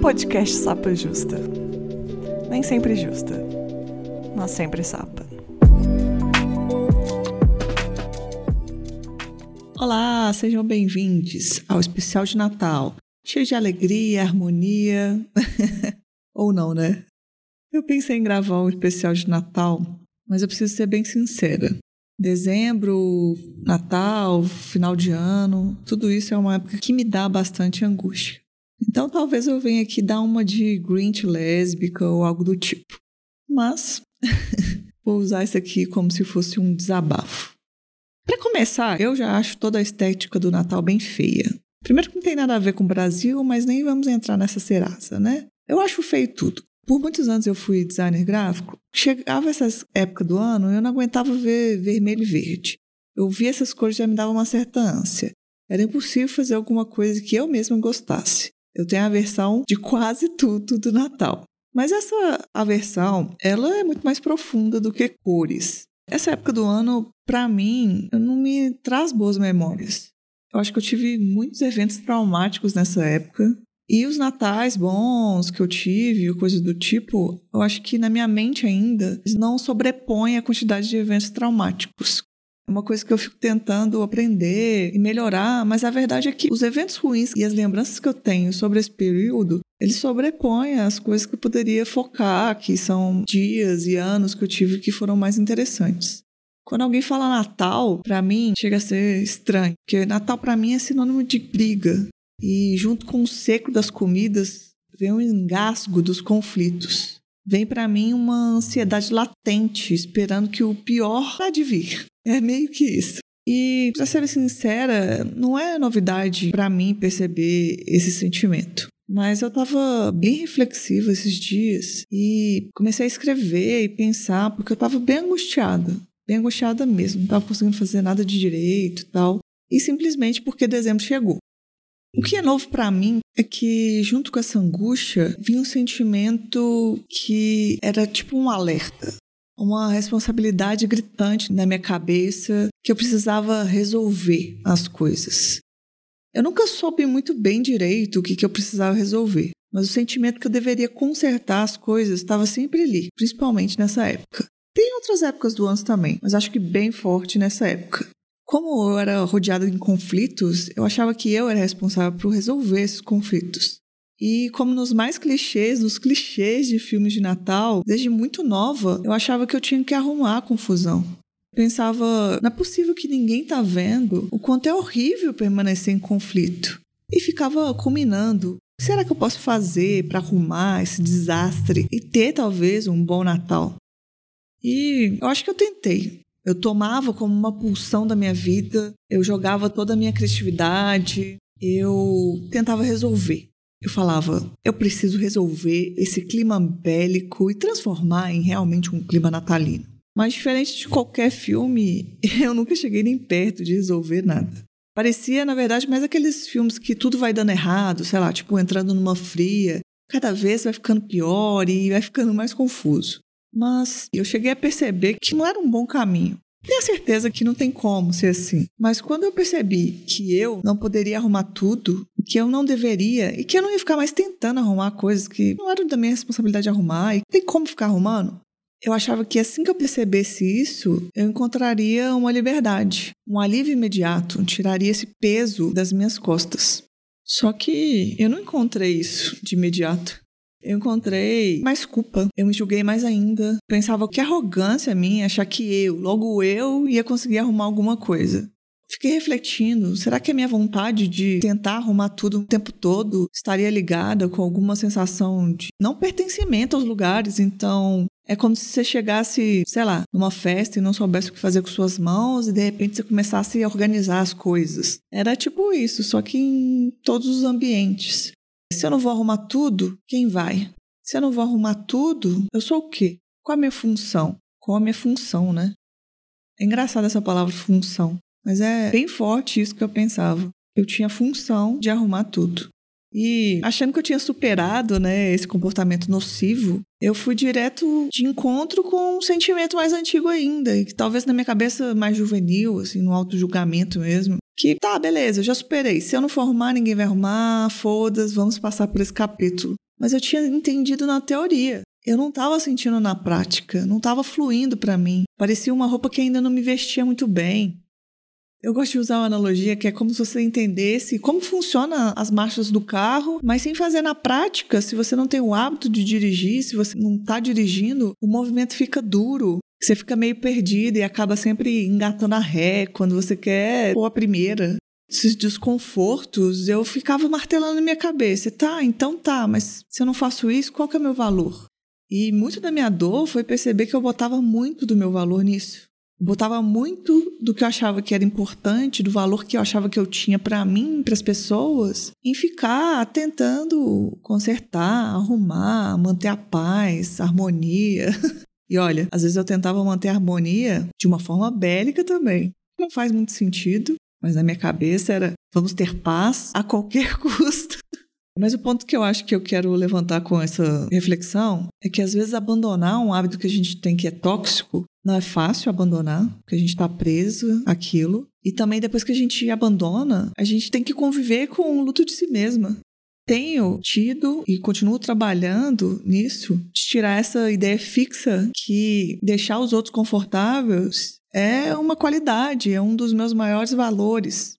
Podcast Sapa Justa. Nem sempre justa, mas sempre sapa. Olá, sejam bem-vindos ao especial de Natal, cheio de alegria, harmonia. Ou não, né? Eu pensei em gravar um especial de Natal, mas eu preciso ser bem sincera. Dezembro, Natal, final de ano, tudo isso é uma época que me dá bastante angústia. Então talvez eu venha aqui dar uma de Grinch lésbica ou algo do tipo. Mas vou usar isso aqui como se fosse um desabafo. Para começar, eu já acho toda a estética do Natal bem feia. Primeiro que não tem nada a ver com o Brasil, mas nem vamos entrar nessa ceraça, né? Eu acho feio tudo. Por muitos anos eu fui designer gráfico. Chegava essa época do ano, eu não aguentava ver vermelho e verde. Eu via essas cores já me dava uma certa ânsia. Era impossível fazer alguma coisa que eu mesma gostasse. Eu tenho a versão de quase tudo do Natal. Mas essa aversão, ela é muito mais profunda do que cores. Essa época do ano, para mim, não me traz boas memórias. Eu acho que eu tive muitos eventos traumáticos nessa época. E os natais bons que eu tive, coisas do tipo, eu acho que na minha mente ainda não sobrepõe a quantidade de eventos traumáticos. É uma coisa que eu fico tentando aprender e melhorar, mas a verdade é que os eventos ruins e as lembranças que eu tenho sobre esse período, eles sobrepõem as coisas que eu poderia focar, que são dias e anos que eu tive que foram mais interessantes. Quando alguém fala Natal, para mim chega a ser estranho, porque Natal para mim é sinônimo de briga. E junto com o seco das comidas, vem o engasgo dos conflitos. Vem para mim uma ansiedade latente, esperando que o pior há de vir. É meio que isso. E, para ser sincera, não é novidade para mim perceber esse sentimento. Mas eu estava bem reflexiva esses dias e comecei a escrever e pensar, porque eu estava bem angustiada. Bem angustiada mesmo, não estava conseguindo fazer nada de direito e tal. E simplesmente porque dezembro chegou. O que é novo para mim é que, junto com essa angústia, vinha um sentimento que era tipo um alerta uma responsabilidade gritante na minha cabeça que eu precisava resolver as coisas. Eu nunca soube muito bem direito o que, que eu precisava resolver, mas o sentimento que eu deveria consertar as coisas estava sempre ali, principalmente nessa época. Tem outras épocas do ano também, mas acho que bem forte nessa época. Como eu era rodeada em conflitos, eu achava que eu era responsável por resolver esses conflitos. E como nos mais clichês, nos clichês de filmes de Natal, desde muito nova, eu achava que eu tinha que arrumar a confusão. Pensava, não é possível que ninguém tá vendo o quanto é horrível permanecer em conflito. E ficava culminando. O que será que eu posso fazer para arrumar esse desastre e ter talvez um bom Natal? E eu acho que eu tentei. Eu tomava como uma pulsão da minha vida, eu jogava toda a minha criatividade, eu tentava resolver. Eu falava, eu preciso resolver esse clima bélico e transformar em realmente um clima natalino. Mas diferente de qualquer filme, eu nunca cheguei nem perto de resolver nada. Parecia, na verdade, mais aqueles filmes que tudo vai dando errado, sei lá, tipo entrando numa fria, cada vez vai ficando pior e vai ficando mais confuso. Mas eu cheguei a perceber que não era um bom caminho. Tenho certeza que não tem como ser assim. Mas quando eu percebi que eu não poderia arrumar tudo, que eu não deveria e que eu não ia ficar mais tentando arrumar coisas que não eram da minha responsabilidade arrumar e tem como ficar arrumando, eu achava que assim que eu percebesse isso, eu encontraria uma liberdade, um alívio imediato, tiraria esse peso das minhas costas. Só que eu não encontrei isso de imediato. Eu encontrei mais culpa. Eu me julguei mais ainda. Pensava que arrogância minha achar que eu, logo eu, ia conseguir arrumar alguma coisa. Fiquei refletindo, será que a minha vontade de tentar arrumar tudo o tempo todo estaria ligada com alguma sensação de não pertencimento aos lugares? Então, é como se você chegasse, sei lá, numa festa e não soubesse o que fazer com suas mãos e de repente você começasse a organizar as coisas. Era tipo isso, só que em todos os ambientes. Se eu não vou arrumar tudo, quem vai? Se eu não vou arrumar tudo, eu sou o quê? Qual a minha função? Qual a minha função, né? É engraçada essa palavra função, mas é bem forte isso que eu pensava. Eu tinha função de arrumar tudo. E achando que eu tinha superado, né, esse comportamento nocivo, eu fui direto de encontro com um sentimento mais antigo ainda, e que talvez na minha cabeça mais juvenil, assim, no auto julgamento mesmo, que tá, beleza, eu já superei. Se eu não for arrumar, ninguém vai arrumar, foda-se, vamos passar por esse capítulo. mas eu tinha entendido na teoria. Eu não estava sentindo na prática, não estava fluindo para mim. Parecia uma roupa que ainda não me vestia muito bem. Eu gosto de usar uma analogia que é como se você entendesse como funciona as marchas do carro, mas sem fazer na prática. Se você não tem o hábito de dirigir, se você não está dirigindo, o movimento fica duro. Você fica meio perdido e acaba sempre engatando a ré quando você quer pôr a primeira. Esses desconfortos, eu ficava martelando na minha cabeça. Tá, então tá, mas se eu não faço isso, qual que é o meu valor? E muito da minha dor foi perceber que eu botava muito do meu valor nisso botava muito do que eu achava que era importante, do valor que eu achava que eu tinha para mim, para as pessoas, em ficar tentando consertar, arrumar, manter a paz, a harmonia. E olha, às vezes eu tentava manter a harmonia de uma forma bélica também. Não faz muito sentido, mas na minha cabeça era vamos ter paz a qualquer custo. Mas o ponto que eu acho que eu quero levantar com essa reflexão é que às vezes abandonar um hábito que a gente tem que é tóxico não é fácil abandonar, porque a gente está preso àquilo. E também depois que a gente abandona, a gente tem que conviver com o luto de si mesma. Tenho tido e continuo trabalhando nisso, de tirar essa ideia fixa que deixar os outros confortáveis é uma qualidade, é um dos meus maiores valores.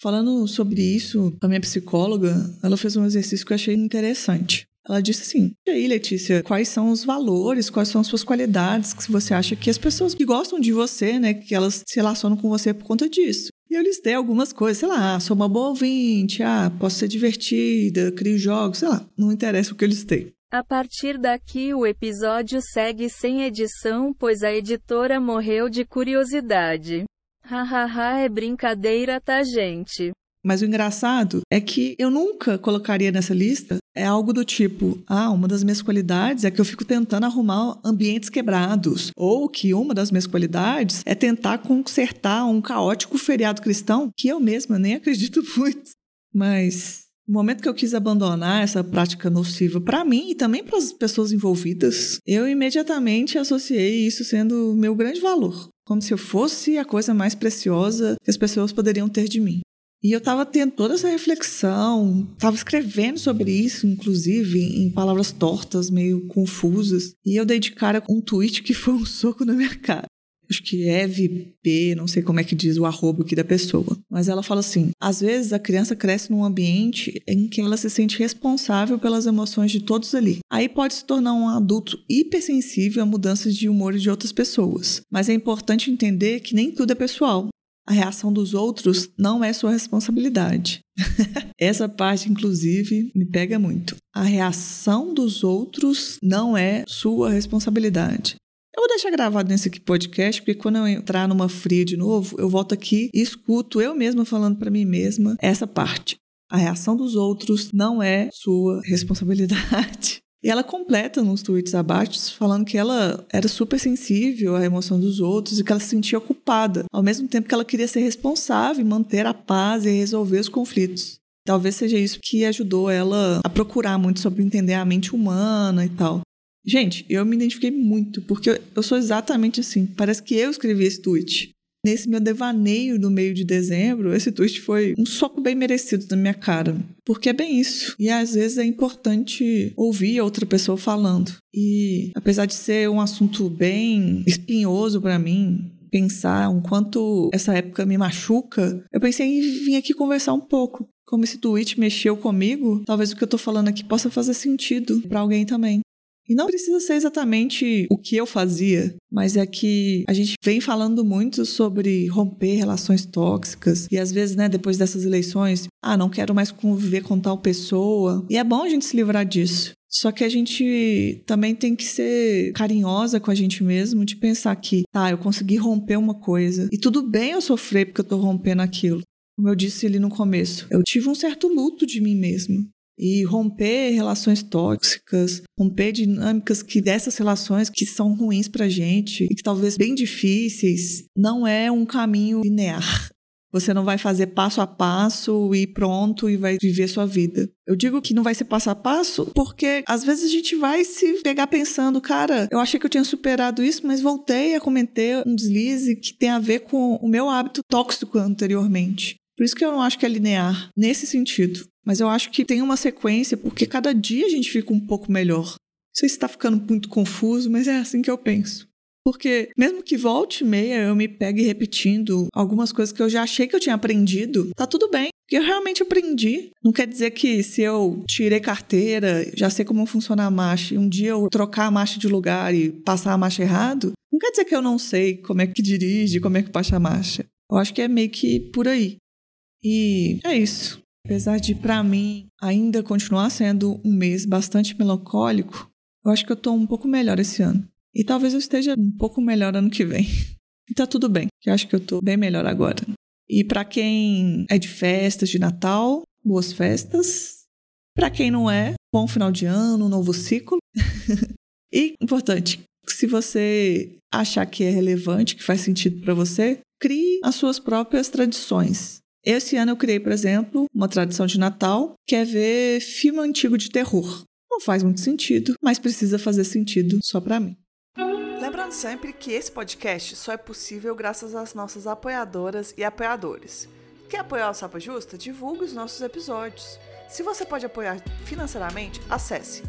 Falando sobre isso, a minha psicóloga, ela fez um exercício que eu achei interessante. Ela disse assim: E aí, Letícia, quais são os valores, quais são as suas qualidades que você acha que as pessoas que gostam de você, né, que elas se relacionam com você por conta disso? E eu listei algumas coisas, sei lá, ah, sou uma boa ouvinte, ah, posso ser divertida, crio jogos, sei lá, não interessa o que eu listei. A partir daqui o episódio segue sem edição, pois a editora morreu de curiosidade. Hahaha, é brincadeira, tá, gente? Mas o engraçado é que eu nunca colocaria nessa lista é algo do tipo: ah, uma das minhas qualidades é que eu fico tentando arrumar ambientes quebrados. Ou que uma das minhas qualidades é tentar consertar um caótico feriado cristão que eu mesma nem acredito muito. Mas no momento que eu quis abandonar essa prática nociva para mim e também para as pessoas envolvidas, eu imediatamente associei isso sendo meu grande valor como se eu fosse a coisa mais preciosa que as pessoas poderiam ter de mim. E eu estava tendo toda essa reflexão, estava escrevendo sobre isso, inclusive, em palavras tortas, meio confusas. E eu dei de cara com um tweet que foi um soco na minha cara acho que Eve P, não sei como é que diz o arroba aqui da pessoa. Mas ela fala assim: às vezes a criança cresce num ambiente em que ela se sente responsável pelas emoções de todos ali. Aí pode se tornar um adulto hipersensível a mudanças de humor de outras pessoas. Mas é importante entender que nem tudo é pessoal. A reação dos outros não é sua responsabilidade. Essa parte, inclusive, me pega muito. A reação dos outros não é sua responsabilidade. Eu vou deixar gravado nesse aqui podcast, porque quando eu entrar numa fria de novo, eu volto aqui e escuto eu mesma falando para mim mesma essa parte. A reação dos outros não é sua responsabilidade. E ela completa nos tweets abaixo falando que ela era super sensível à emoção dos outros e que ela se sentia culpada, ao mesmo tempo que ela queria ser responsável, manter a paz e resolver os conflitos. Talvez seja isso que ajudou ela a procurar muito sobre entender a mente humana e tal. Gente, eu me identifiquei muito, porque eu sou exatamente assim. Parece que eu escrevi esse tweet. Nesse meu devaneio no meio de dezembro, esse tweet foi um soco bem merecido na minha cara. Porque é bem isso. E às vezes é importante ouvir outra pessoa falando. E apesar de ser um assunto bem espinhoso para mim, pensar o quanto essa época me machuca, eu pensei em vir aqui conversar um pouco. Como esse tweet mexeu comigo, talvez o que eu tô falando aqui possa fazer sentido para alguém também. E não precisa ser exatamente o que eu fazia, mas é que a gente vem falando muito sobre romper relações tóxicas e às vezes, né, depois dessas eleições, ah, não quero mais conviver com tal pessoa. E é bom a gente se livrar disso. Só que a gente também tem que ser carinhosa com a gente mesmo, de pensar que, tá, eu consegui romper uma coisa e tudo bem eu sofrer porque eu tô rompendo aquilo. Como eu disse ali no começo, eu tive um certo luto de mim mesmo e romper relações tóxicas, romper dinâmicas que dessas relações que são ruins pra gente e que talvez bem difíceis, não é um caminho linear. Você não vai fazer passo a passo e pronto e vai viver sua vida. Eu digo que não vai ser passo a passo porque às vezes a gente vai se pegar pensando, cara, eu achei que eu tinha superado isso, mas voltei a cometer um deslize que tem a ver com o meu hábito tóxico anteriormente. Por isso que eu não acho que é linear nesse sentido. Mas eu acho que tem uma sequência, porque cada dia a gente fica um pouco melhor. Não sei se está ficando muito confuso, mas é assim que eu penso. Porque mesmo que volte meia eu me pegue repetindo algumas coisas que eu já achei que eu tinha aprendido, tá tudo bem. Porque eu realmente aprendi. Não quer dizer que se eu tirei carteira, já sei como funciona a marcha, e um dia eu trocar a marcha de lugar e passar a marcha errado, não quer dizer que eu não sei como é que dirige, como é que passa a marcha. Eu acho que é meio que por aí. E é isso. Apesar de, para mim, ainda continuar sendo um mês bastante melancólico, eu acho que eu tô um pouco melhor esse ano. E talvez eu esteja um pouco melhor ano que vem. E tá tudo bem, que eu acho que eu tô bem melhor agora. E para quem é de festas de Natal, boas festas. Para quem não é, bom final de ano, novo ciclo. e importante, se você achar que é relevante, que faz sentido para você, crie as suas próprias tradições. Esse ano eu criei, por exemplo, uma tradição de Natal, que é ver filme antigo de terror. Não faz muito sentido, mas precisa fazer sentido só para mim. Lembrando sempre que esse podcast só é possível graças às nossas apoiadoras e apoiadores. Quer apoiar o Sapa Justa? Divulgue os nossos episódios. Se você pode apoiar financeiramente, acesse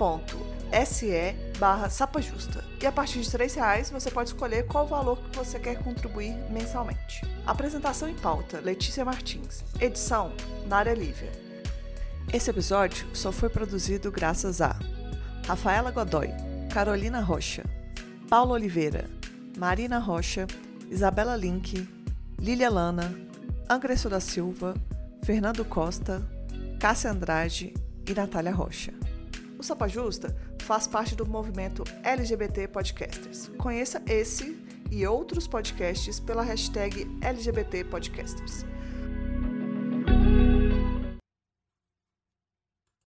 apoia.se barra sapajusta. E a partir de R$ reais você pode escolher qual valor que você quer contribuir mensalmente. Apresentação em pauta, Letícia Martins. Edição, Nária Lívia. Esse episódio só foi produzido graças a Rafaela Godoy, Carolina Rocha, Paulo Oliveira, Marina Rocha, Isabela Link, Lilia Lana, Angresso da Silva, Fernando Costa, Cássia Andrade e Natália Rocha. O Sapa Justa faz parte do movimento LGBT Podcasters. Conheça esse e outros podcasts pela hashtag LGBT Podcasters.